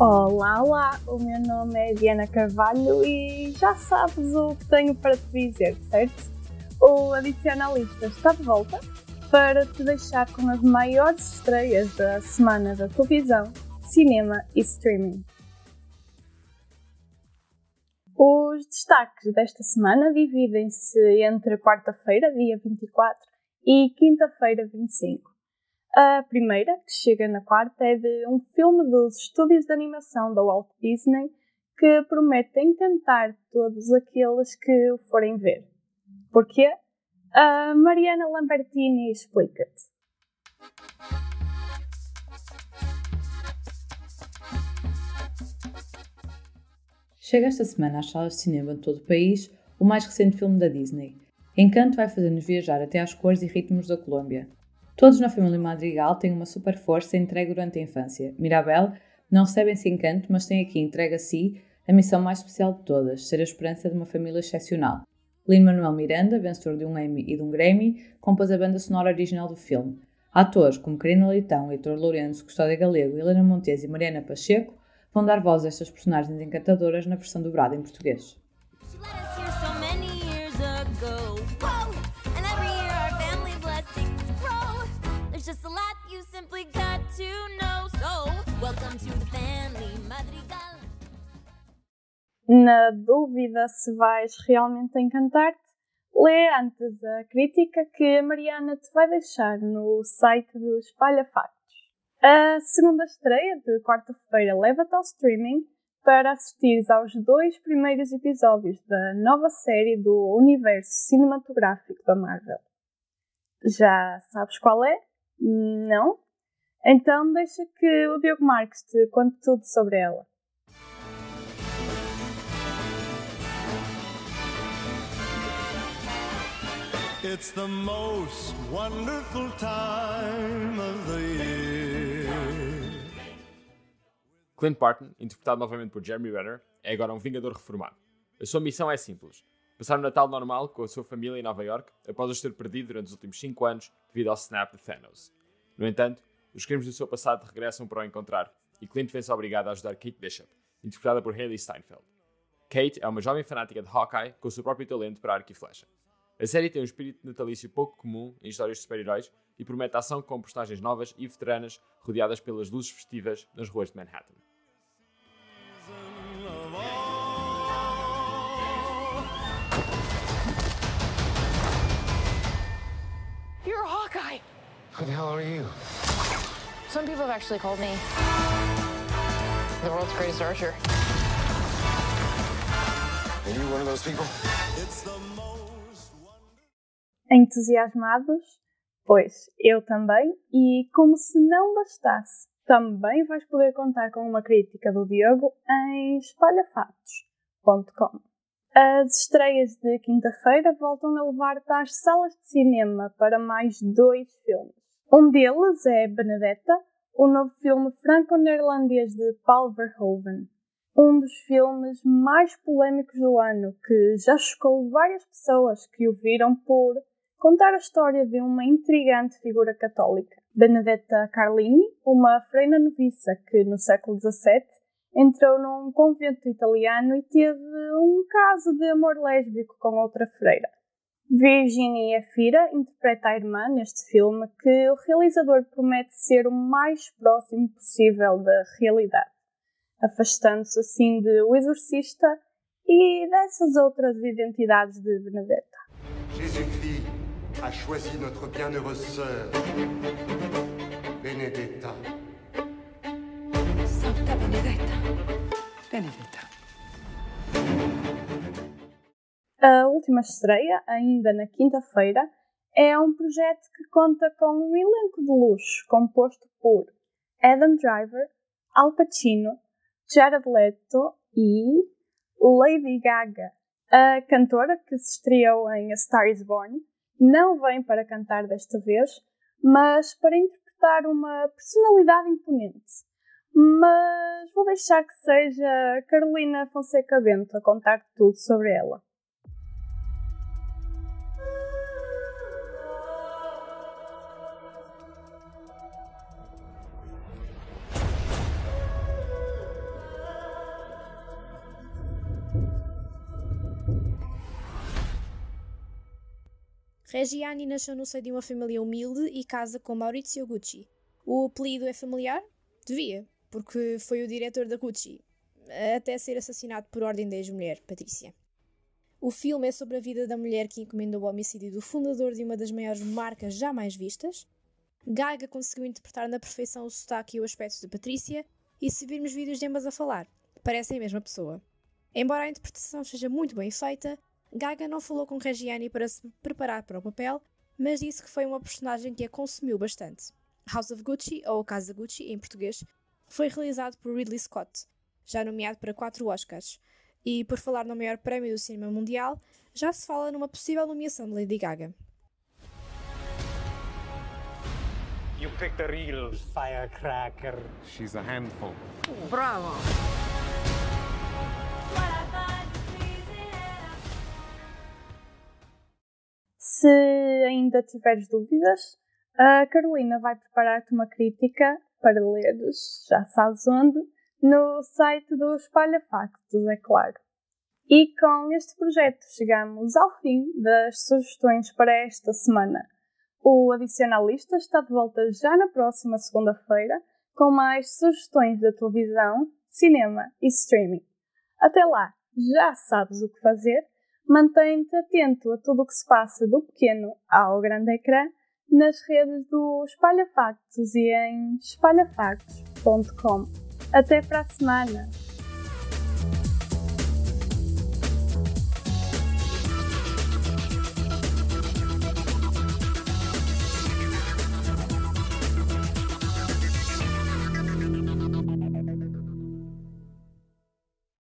Olá, olá! O meu nome é Diana Carvalho e já sabes o que tenho para te dizer, certo? O Adicionalista está de volta para te deixar com as maiores estreias da semana da televisão, cinema e streaming. Os destaques desta semana dividem-se entre quarta-feira, dia 24, e quinta-feira, 25. A primeira, que chega na quarta, é de um filme dos estúdios de animação da Walt Disney que promete encantar todos aqueles que o forem ver. Porquê? A Mariana Lambertini explica-te. Chega esta semana às salas de cinema de todo o país o mais recente filme da Disney. Encanto vai fazer-nos viajar até às cores e ritmos da Colômbia. Todos na família Madrigal têm uma super força entregue durante a infância. Mirabel não recebe esse encanto, mas tem aqui entregue a si a missão mais especial de todas, ser a esperança de uma família excepcional. Lin-Manuel Miranda, vencedor de um Emmy e de um Grammy, compôs a banda sonora original do filme. Atores como Karina Leitão, Heitor Lourenço, Custódia Galego, Helena Montes e Mariana Pacheco vão dar voz a estas personagens encantadoras na versão dobrada em português. Na dúvida se vais realmente encantar-te, lê antes a crítica que a Mariana te vai deixar no site do Espalha Factos. A segunda estreia de quarta-feira leva-te ao streaming para assistires aos dois primeiros episódios da nova série do universo cinematográfico da Marvel. Já sabes qual é? Não? Então deixa que o Diogo Marques te conte tudo sobre ela. It's the most wonderful time of the year. Clint Barton, interpretado novamente por Jeremy Renner, é agora um Vingador reformado. A sua missão é simples: passar um Natal normal com a sua família em Nova York após os ter perdido durante os últimos 5 anos devido ao snap de Thanos. No entanto, os crimes do seu passado regressam para o encontrar e Clint vê-se obrigado a ajudar Kate Bishop, interpretada por Haley Steinfeld. Kate é uma jovem fanática de Hawkeye com o seu próprio talento para arco e flecha. A série tem um espírito natalício pouco comum em histórias de super-heróis e promete ação com personagens novas e veteranas rodeadas pelas luzes festivas nas ruas de Manhattan. You're a Hawkeye! Who the hell are you? Some people have actually called me the world's greatest archer. Are you one of those people? Entusiasmados? Pois, eu também, e como se não bastasse, também vais poder contar com uma crítica do Diogo em espalhafatos.com. As estreias de quinta-feira voltam a levar-te às salas de cinema para mais dois filmes. Um deles é Benedetta, o novo filme franco-neerlandês de Paul Verhoeven. Um dos filmes mais polémicos do ano, que já chocou várias pessoas que o viram por contar a história de uma intrigante figura católica, Benedetta Carlini, uma freira noviça que, no século XVII, entrou num convento italiano e teve um caso de amor lésbico com outra freira. Virginia Fira interpreta a irmã neste filme que o realizador promete ser o mais próximo possível da realidade, afastando-se assim de O Exorcista e dessas outras identidades de Benedetta. A choisi notre bienheureuse sœur, Benedetta. Santa Benedetta. Benedetta. A última estreia, ainda na quinta-feira, é um projeto que conta com um elenco de luxo composto por Adam Driver, Al Pacino, Jared Leto e Lady Gaga. A cantora que se estreou em A Star Is Born não vem para cantar desta vez, mas para interpretar uma personalidade imponente. Mas vou deixar que seja Carolina Fonseca Bento a contar tudo sobre ela. Reggiani nasceu no seio de uma família humilde e casa com Maurizio Gucci. O apelido é familiar? Devia, porque foi o diretor da Gucci, até ser assassinado por ordem da ex-mulher, Patrícia. O filme é sobre a vida da mulher que encomendou o homicídio do fundador de uma das maiores marcas jamais vistas. Gaga conseguiu interpretar na perfeição o sotaque e o aspecto de Patrícia, e se virmos vídeos de ambas a falar, parecem a mesma pessoa. Embora a interpretação seja muito bem feita, Gaga não falou com Reggiani para se preparar para o papel, mas disse que foi uma personagem que a consumiu bastante. House of Gucci, ou Casa Gucci em português, foi realizado por Ridley Scott, já nomeado para quatro Oscars. E por falar no maior prémio do cinema mundial, já se fala numa possível nomeação de Lady Gaga. You picked a real firecracker. She's a handful. Bravo. Se ainda tiveres dúvidas, a Carolina vai preparar-te uma crítica para leres, já sabes onde, no site do Espalha Factos, é claro. E com este projeto chegamos ao fim das sugestões para esta semana. O Adicionalista está de volta já na próxima segunda-feira com mais sugestões da televisão, cinema e streaming. Até lá, já sabes o que fazer mantém-te atento a tudo o que se passa do pequeno ao grande ecrã nas redes do Espalha Factos e em espalhafactos.com. Até para a semana!